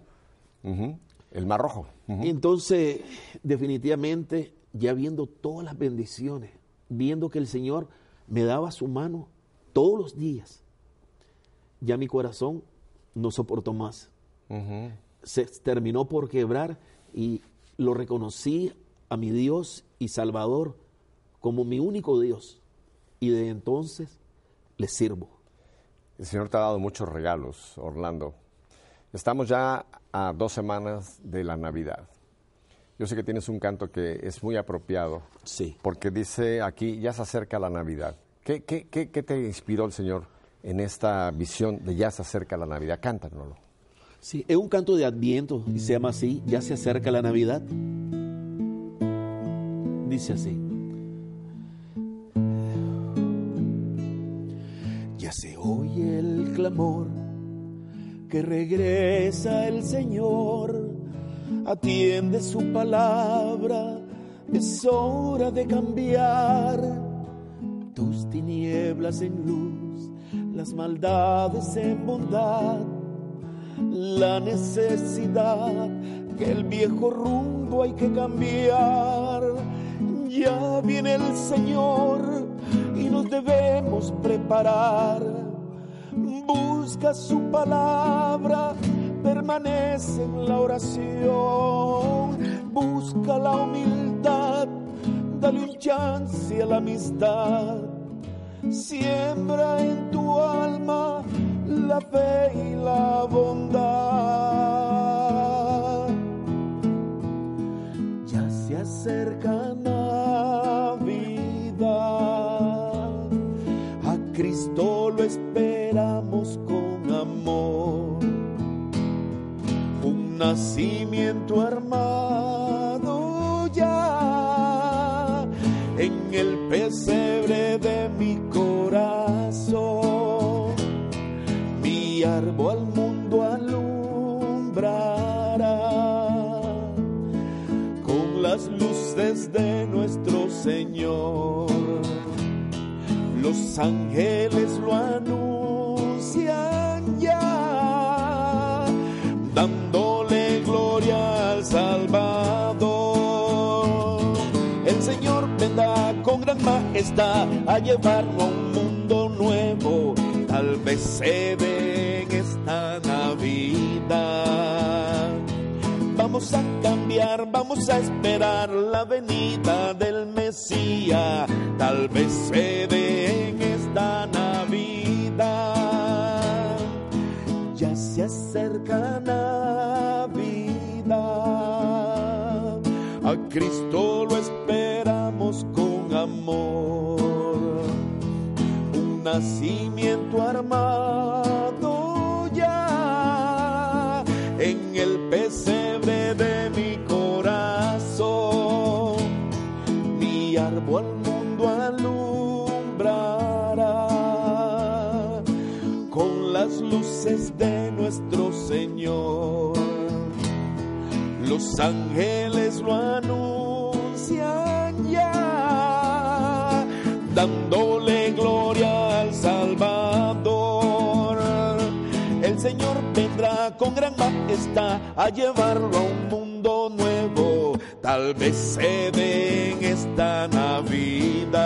Speaker 1: el Mar Rojo.
Speaker 2: Entonces, definitivamente, ya viendo todas las bendiciones, viendo que el Señor me daba su mano todos los días, ya mi corazón no soportó más. Se terminó por quebrar y lo reconocí a mi Dios y Salvador como mi único Dios. Y de entonces le sirvo.
Speaker 1: El Señor te ha dado muchos regalos, Orlando. Estamos ya a dos semanas de la Navidad. Yo sé que tienes un canto que es muy apropiado,
Speaker 2: Sí.
Speaker 1: porque dice aquí, ya se acerca la Navidad. ¿Qué, qué, qué, qué te inspiró el Señor en esta visión de ya se acerca la Navidad? Cántanoslo.
Speaker 2: Sí, es un canto de Adviento y se llama así, ya se acerca la Navidad. Dice así. Ya se oye el clamor que regresa el Señor, atiende su palabra, es hora de cambiar tus tinieblas en luz, las maldades en bondad la necesidad que el viejo rumbo hay que cambiar. Ya viene el Señor y nos debemos preparar. Busca su palabra, permanece en la oración. Busca la humildad, dale un chance a la amistad. Siembra en tu alma la fe nacimiento armado ya en el pesebre de mi corazón. Mi árbol al mundo alumbrará con las luces de nuestro Señor. Los ángeles lo anuncian majestad a llevarnos a un mundo nuevo. Tal vez se dé en esta Navidad. Vamos a cambiar, vamos a esperar la venida del Mesías. Tal vez se dé en esta Navidad. Ya se acerca Navidad. A Cristo lo esperamos con amor. Un nacimiento armado ya en el pesebre de mi corazón. Mi árbol al mundo alumbrará con las luces de nuestro Señor. Los ángeles lo anuncian con gran majestad a llevarlo a un mundo nuevo, tal vez se dé en esta Navidad.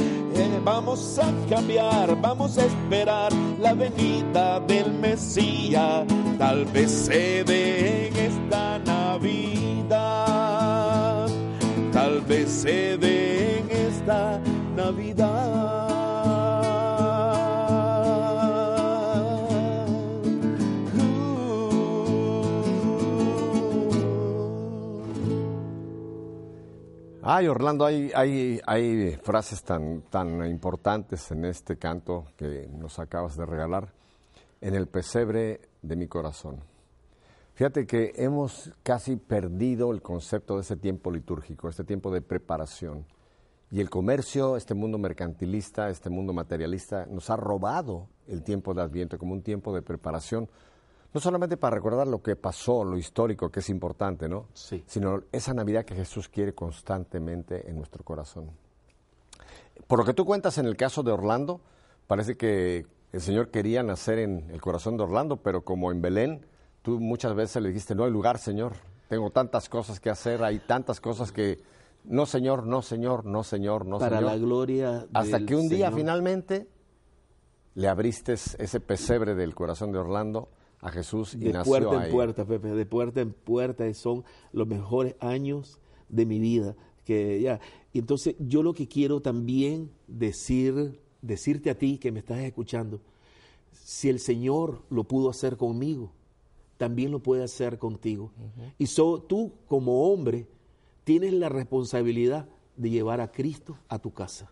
Speaker 2: Eh, Vamos a cambiar, vamos a esperar la venida del Mesías. Tal vez se dé en esta Navidad. Tal vez se dé en esta Navidad.
Speaker 1: Ay, Orlando, hay, hay, hay frases tan, tan importantes en este canto que nos acabas de regalar. En el pesebre de mi corazón. Fíjate que hemos casi perdido el concepto de ese tiempo litúrgico, este tiempo de preparación. Y el comercio, este mundo mercantilista, este mundo materialista, nos ha robado el tiempo de Adviento como un tiempo de preparación, no solamente para recordar lo que pasó, lo histórico, que es importante, ¿no?
Speaker 2: Sí.
Speaker 1: Sino esa Navidad que Jesús quiere constantemente en nuestro corazón. Por lo que tú cuentas en el caso de Orlando, parece que el Señor quería nacer en el corazón de Orlando, pero como en Belén, tú muchas veces le dijiste, no hay lugar, Señor, tengo tantas cosas que hacer, hay tantas cosas que, no, Señor, no, Señor, no, Señor, no,
Speaker 2: Para
Speaker 1: Señor.
Speaker 2: la gloria
Speaker 1: Hasta
Speaker 2: del
Speaker 1: que un día
Speaker 2: Señor.
Speaker 1: finalmente le abriste ese pesebre del corazón de Orlando a Jesús y
Speaker 2: de
Speaker 1: nació
Speaker 2: puerta
Speaker 1: ahí.
Speaker 2: en puerta, Pepe, de puerta en puerta, son los mejores años de mi vida. Que ya, y entonces yo lo que quiero también decir, decirte a ti que me estás escuchando, si el Señor lo pudo hacer conmigo, también lo puede hacer contigo. Y so, tú como hombre tienes la responsabilidad de llevar a Cristo a tu casa.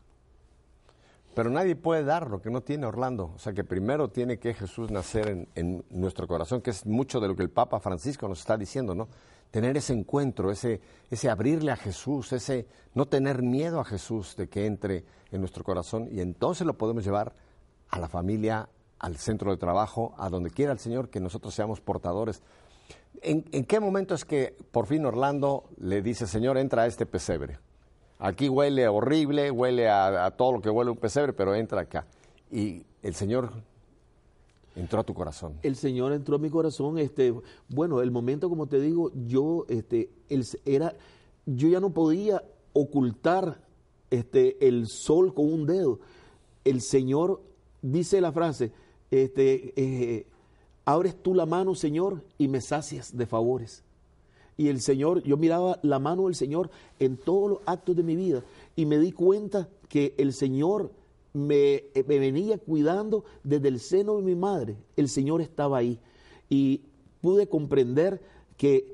Speaker 1: Pero nadie puede dar lo que no tiene Orlando. O sea que primero tiene que Jesús nacer en, en nuestro corazón, que es mucho de lo que el Papa Francisco nos está diciendo, ¿no? Tener ese encuentro, ese, ese abrirle a Jesús, ese no tener miedo a Jesús de que entre en nuestro corazón y entonces lo podemos llevar a la familia, al centro de trabajo, a donde quiera el Señor, que nosotros seamos portadores. ¿En, en qué momento es que por fin Orlando le dice, Señor, entra a este pesebre? Aquí huele horrible, huele a, todo lo que huele un pesebre, pero entra acá. Y el Señor entró a tu corazón.
Speaker 2: el Señor entró a mi corazón, este, bueno, el momento como te digo, yo este el, era yo ya no podía ocultar este el sol con un dedo. El Señor dice la frase, este eh, abres tú la mano, Señor, y me sacias de favores. Y el Señor, yo miraba la mano del Señor en todos los actos de mi vida y me di cuenta que el Señor me, eh, me venía cuidando desde el seno de mi madre. El Señor estaba ahí y pude comprender que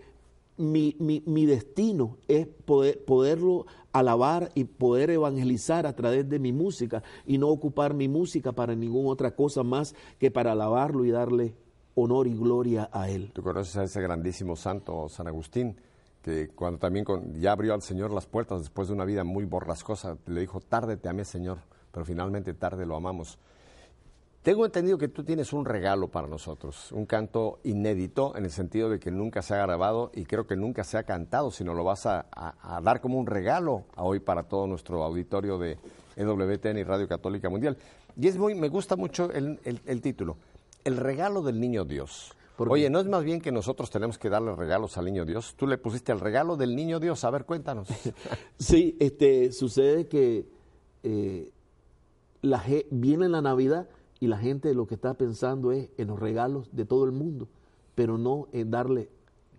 Speaker 2: mi, mi- mi destino es poder, poderlo alabar y poder evangelizar a través de mi música y no ocupar mi música para ninguna otra cosa más que para alabarlo y darle honor y gloria a Él.
Speaker 1: Tú conoces a ese grandísimo santo San Agustín, que cuando también con- ya abrió al Señor las puertas después de una vida muy borrascosa, le dijo, tarde te amé, Señor, pero finalmente tarde lo amamos. Tengo entendido que tú tienes un regalo para nosotros, un canto inédito en el sentido de que nunca se ha grabado y creo que nunca se ha cantado, sino lo vas a, dar como un regalo a hoy para todo nuestro auditorio de EWTN y Radio Católica Mundial. Y es muy, me gusta mucho el título, El regalo del niño Dios. Oye, ¿no es más bien que nosotros tenemos que darle regalos al niño Dios? Tú le pusiste el regalo del niño Dios, a ver, cuéntanos.
Speaker 2: Sí, este, sucede que eh, la, viene la Navidad y la gente lo que está pensando es en los regalos de todo el mundo, pero no en darle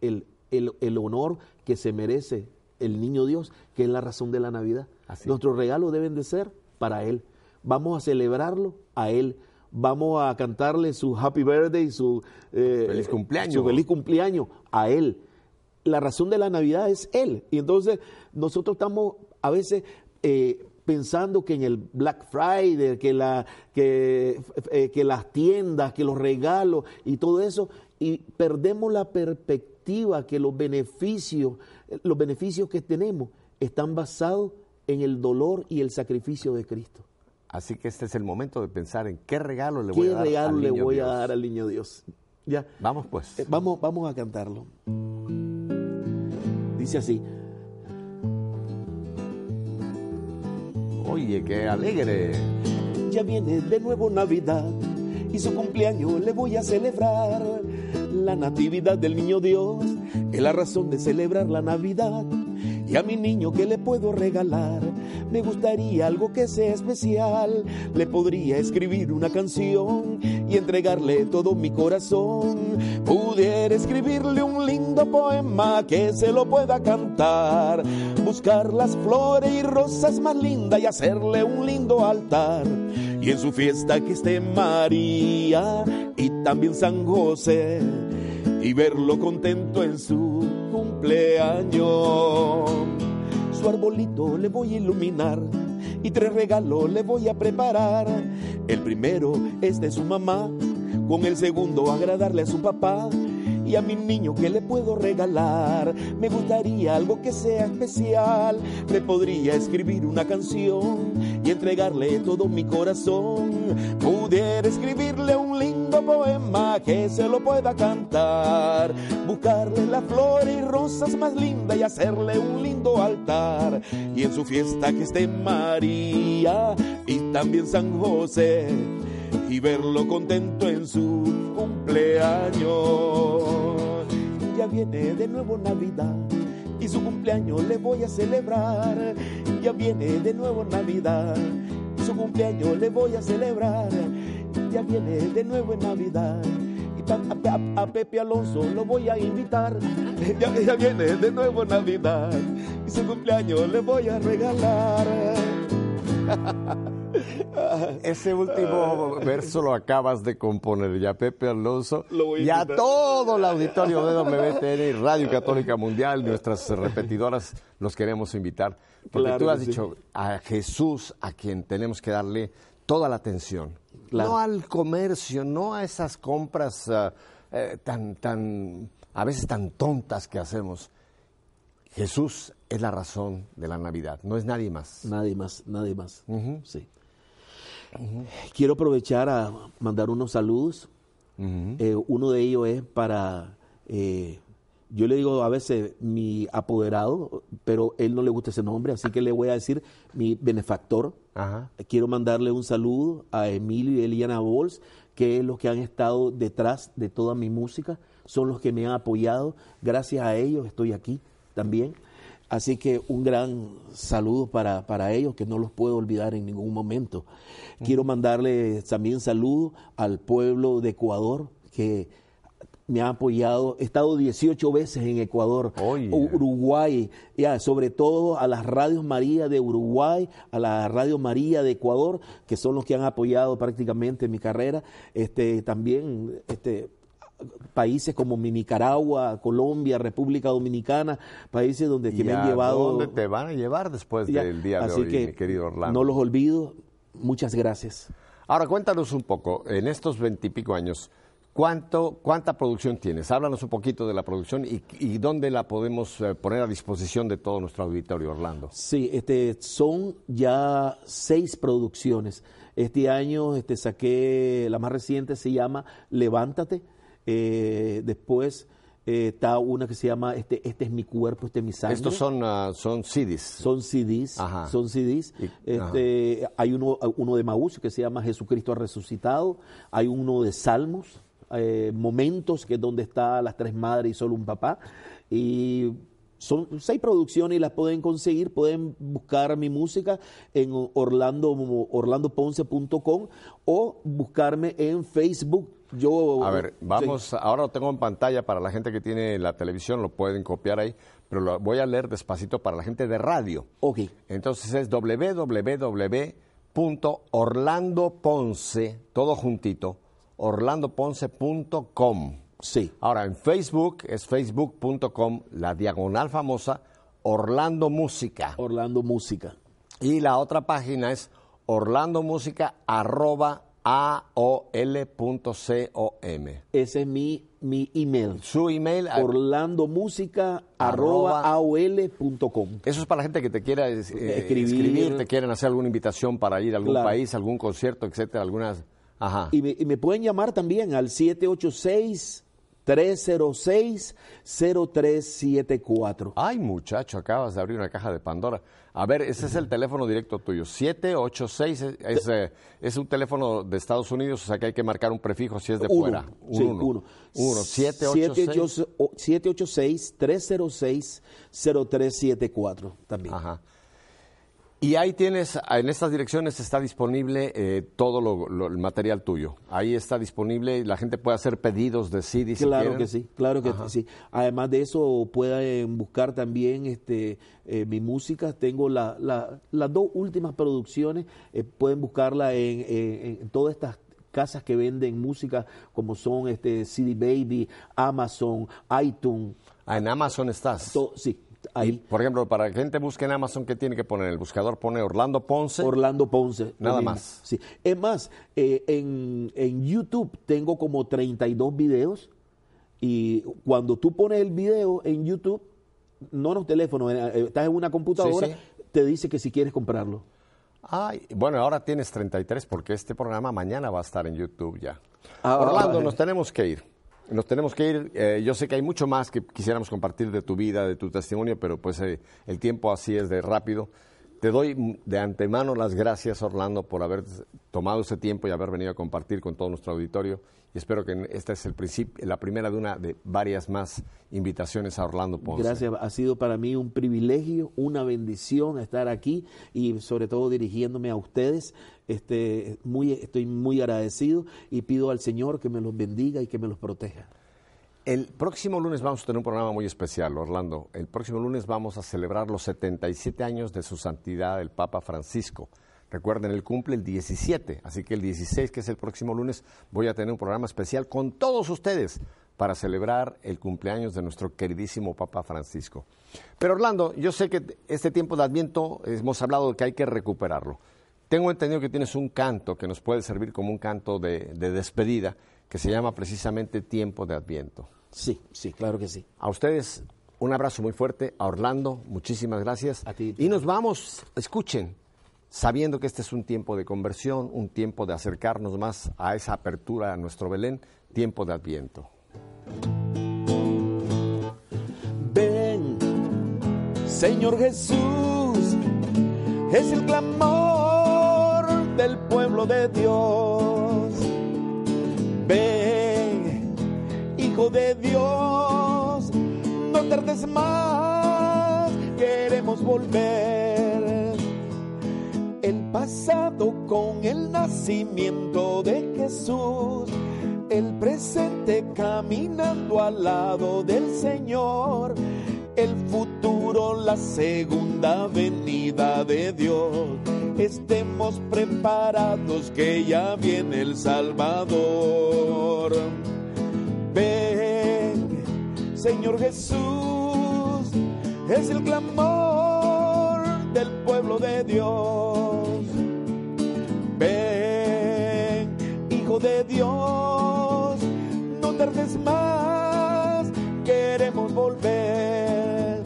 Speaker 2: el, el- el honor que se merece el niño Dios, que es la razón de la Navidad.
Speaker 1: Así.
Speaker 2: Nuestros regalos deben de ser para Él. Vamos a celebrarlo a Él. Vamos a cantarle su happy birthday, su eh,
Speaker 1: Feliz cumpleaños.
Speaker 2: su feliz cumpleaños a Él la razón de la Navidad es Él. Y entonces nosotros estamos a veces eh, pensando que en el Black Friday, que, la, que, eh, que las tiendas, que los regalos y todo eso, y perdemos la perspectiva que los beneficios, los beneficios que tenemos están basados en el dolor y el sacrificio de Cristo.
Speaker 1: Así que este es el momento de pensar en qué regalo le voy
Speaker 2: ¿Qué
Speaker 1: a dar
Speaker 2: regalo
Speaker 1: al
Speaker 2: le
Speaker 1: niño
Speaker 2: voy
Speaker 1: Dios.
Speaker 2: a dar al niño Dios? Ya.
Speaker 1: Vamos pues.
Speaker 2: Eh, vamos, vamos a cantarlo. Dice así.
Speaker 1: Oye, qué alegre.
Speaker 2: Ya viene de nuevo Navidad y su cumpleaños le voy a celebrar. La natividad del niño Dios es la razón de celebrar la Navidad. Y a mi niño que le puedo regalar, me gustaría algo que sea especial. Le podría escribir una canción y entregarle todo mi corazón. Pudiera escribirle un lindo poema que se lo pueda cantar. Buscar las flores y rosas más lindas y hacerle un lindo altar. Y en su fiesta que esté María y también San José y verlo contento en su cumpleaños. Su arbolito le voy a iluminar y tres regalos le voy a preparar. El primero es de su mamá, con el segundo agradarle a su papá a mi niño que le puedo regalar. Me gustaría algo que sea especial. Le podría escribir una canción y entregarle todo mi corazón. Pudiera escribirle un lindo poema que se lo pueda cantar. Buscarle las flores y rosas más lindas y hacerle un lindo altar. Y en su fiesta que esté María y también San José y verlo contento en su cumpleaños. Ya viene de nuevo Navidad y su cumpleaños le voy a celebrar. Ya viene de nuevo Navidad su cumpleaños le voy a celebrar. Ya viene de nuevo Navidad. Y a, Pepe Alonso lo voy a invitar. Ya viene de nuevo Navidad y su cumpleaños le voy a regalar.
Speaker 1: Ese último verso lo acabas de componer ya, Pepe Alonso. Y a todo el auditorio de WTN y Radio Católica Mundial, nuestras repetidoras, los queremos invitar. Porque
Speaker 2: Claro
Speaker 1: tú has dicho a Jesús a quien tenemos que darle toda la atención.
Speaker 2: Claro.
Speaker 1: No al comercio, no a esas compras ah, eh, tan, tan, a veces tan tontas que hacemos. Jesús es la razón de la Navidad, no es nadie más.
Speaker 2: Nadie más, nadie más. Sí. Quiero aprovechar a mandar unos saludos. Eh, uno de ellos es para, eh, yo le digo a veces mi apoderado, pero él no le gusta ese nombre, así que le voy a decir mi benefactor. Quiero mandarle un saludo a Emilio y Eliana Bols, que es los que han estado detrás de toda mi música, son los que me han apoyado. Gracias a ellos estoy aquí también. Así que un gran saludo para, para ellos, que no los puedo olvidar en ningún momento. Quiero mandarle también saludo al pueblo de Ecuador, que me ha apoyado. He estado 18 veces en Ecuador, Uruguay, ya, sobre todo a las radios María de Uruguay, a la Radio María de Ecuador, que son los que han apoyado prácticamente mi carrera. Este, también este, países como mi Nicaragua, Colombia, República Dominicana, países donde que
Speaker 1: ¿Y
Speaker 2: me han llevado.
Speaker 1: ¿Dónde te van a llevar después
Speaker 2: Ya,
Speaker 1: del día de
Speaker 2: así
Speaker 1: hoy,
Speaker 2: que
Speaker 1: mi querido Orlando?
Speaker 2: No los olvido. Muchas gracias.
Speaker 1: Ahora cuéntanos un poco, en estos veintipico años, ¿cuánto, ¿cuánta producción tienes? Háblanos un poquito de la producción y, y dónde la podemos eh, poner a disposición de todo nuestro auditorio, Orlando.
Speaker 2: Sí, este, son ya seis producciones. Este año este, saqué, la más reciente se llama Levántate. Eh, después eh, está una que se llama este, este es mi cuerpo, este es mi sangre.
Speaker 1: Estos son, ah, son CDs.
Speaker 2: Son CDs,
Speaker 1: Ajá.
Speaker 2: son CDs.
Speaker 1: Y-
Speaker 2: Este, hay uno, uno de Maús que se llama Jesucristo ha resucitado. Hay uno de Salmos, eh, Momentos, que es donde está las tres madres y solo un papá. Y son seis producciones y las pueden conseguir. Pueden buscar mi música en Orlando, orlandoponce.com o buscarme en Facebook. Yo,
Speaker 1: A ver, vamos, ahora lo tengo en pantalla para la gente que tiene la televisión, lo pueden copiar ahí, pero lo voy a leer despacito para la gente de radio.
Speaker 2: Ok,
Speaker 1: Entonces es www.orlandoponce, todo juntito, orlandoponce.com.
Speaker 2: sí.
Speaker 1: Ahora, en Facebook es facebook.com, la diagonal famosa, Orlando Música.
Speaker 2: Orlando Música.
Speaker 1: Y la otra página es orlandomusica arroba aol.com.
Speaker 2: Ese es mi, mi email.
Speaker 1: Su email,
Speaker 2: orlandomusica.aol.com.
Speaker 1: eso es para la gente que te quiera eh,
Speaker 2: Escribir.
Speaker 1: escribir, te quieren hacer alguna invitación para ir a algún
Speaker 2: Claro.
Speaker 1: país, algún concierto, etcétera, algunas Ajá.
Speaker 2: Y me, y me pueden llamar también al 786-306-0374.
Speaker 1: Ay, muchacho, acabas de abrir una caja de Pandora. A ver, ese es el teléfono directo tuyo. 786 es, es, eh, es un teléfono de Estados Unidos, o sea que hay que marcar un prefijo si es de
Speaker 2: Uno,
Speaker 1: fuera. Un
Speaker 2: sí,
Speaker 1: uno.
Speaker 2: uno.
Speaker 1: Uno, 786.
Speaker 2: 786-306-0374 también.
Speaker 1: Ajá. Y ahí tienes, en estas direcciones está disponible eh, todo lo- lo- el material tuyo. Ahí está disponible, la gente puede hacer pedidos de CD si
Speaker 2: Claro que sí, claro que sí. Además de eso, pueden buscar también este, eh, mi música. Tengo la- la- las dos últimas producciones. eh, pueden buscarla en, en- en todas estas casas que venden música, como son este, CD Baby, Amazon, iTunes.
Speaker 1: Ah, en Amazon estás.
Speaker 2: to- sí, ahí.
Speaker 1: por ejemplo, para que gente busque en Amazon, ¿qué tiene que poner? El buscador pone Orlando Ponce.
Speaker 2: Orlando Ponce.
Speaker 1: Nada más.
Speaker 2: Sí. Es más, eh, en, en YouTube tengo como 32 videos y cuando tú pones el video en YouTube, no en los teléfonos, eh, estás en una computadora,
Speaker 1: Sí,
Speaker 2: te dice que si quieres comprarlo.
Speaker 1: Ay, bueno, ahora tienes 33 porque este programa mañana va a estar en YouTube ya.
Speaker 2: Ah,
Speaker 1: Orlando,
Speaker 2: ah,
Speaker 1: nos tenemos que ir. Nos tenemos que ir. Eh, yo sé que hay mucho más que quisiéramos compartir de tu vida, de tu testimonio, pero pues eh, el tiempo así es de rápido. Te doy de antemano las gracias, Orlando, por haber tomado ese tiempo y haber venido a compartir con todo nuestro auditorio. Y espero que esta es el la primera de una de varias más invitaciones a Orlando Ponce.
Speaker 2: Gracias, ha sido para mí un privilegio, una bendición estar aquí y sobre todo dirigiéndome a ustedes. Este, muy, estoy muy agradecido y pido al Señor que me los bendiga y que me los proteja.
Speaker 1: El próximo lunes vamos a tener un programa muy especial, Orlando. El próximo lunes vamos a celebrar los 77 años de su santidad el Papa Francisco. Recuerden, él cumple el 17, así que el 16, que es el próximo lunes, voy a tener un programa especial con todos ustedes para celebrar el cumpleaños de nuestro queridísimo Papa Francisco. Pero Orlando, yo sé que este tiempo de Adviento hemos hablado de que hay que recuperarlo. Tengo entendido que tienes un canto que nos puede servir como un canto de, de despedida, que se llama precisamente Tiempo de Adviento.
Speaker 2: Sí, sí, claro que sí.
Speaker 1: A ustedes un abrazo muy fuerte. A Orlando, muchísimas gracias.
Speaker 2: A ti.
Speaker 1: Y nos vamos, escuchen, sabiendo que este es un tiempo de conversión, un tiempo de acercarnos más a esa apertura a nuestro Belén, tiempo de Adviento.
Speaker 2: Ven, Señor Jesús, es el clamor del pueblo de Dios. Ven, Hijo de Dios, no tardes más, queremos volver. El pasado con el nacimiento de Jesús, el presente caminando al lado del Señor, el futuro la segunda venida de Dios. Estemos preparados que ya viene el Salvador. Ven, Señor Jesús, es el clamor del pueblo de Dios. Ven, Hijo de Dios, no tardes más, queremos volver.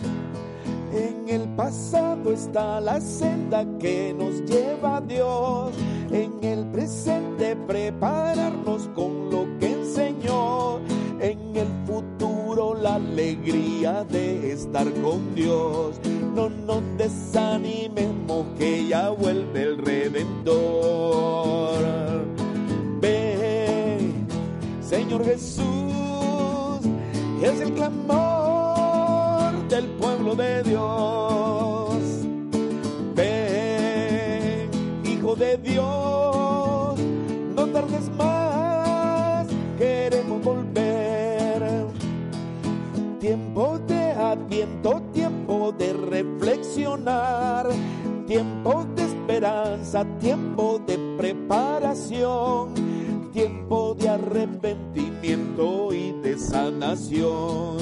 Speaker 2: En el pasado está la senda que nos lleva a Dios. En el presente prepararnos con la alegría de estar con Dios. No nos desanimemos que ya vuelve el Redentor. Ven, Señor Jesús, es el clamor del pueblo de Dios. Ven, Hijo de Dios, no tardes más, queremos volver. De reflexionar, tiempo de esperanza, tiempo de preparación, tiempo de arrepentimiento y de sanación,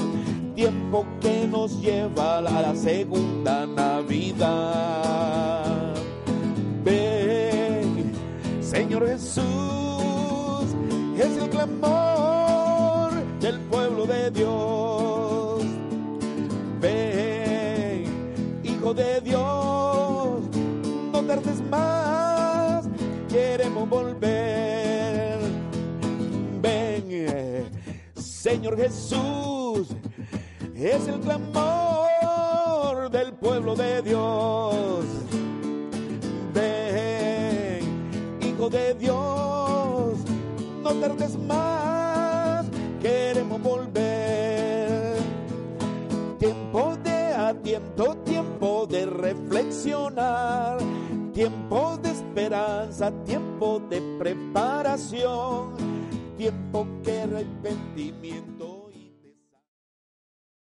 Speaker 2: tiempo que nos lleva a la segunda Navidad. Ven, Señor Jesús, es el clamor del pueblo de Dios. Hijo de Dios, no tardes más, queremos volver. Ven, Señor Jesús, es el clamor del pueblo de Dios. Ven, Hijo de Dios, no tardes más, queremos volver. Tiempo de atiento de reflexionar, tiempo de esperanza, tiempo de preparación, tiempo que arrepentimiento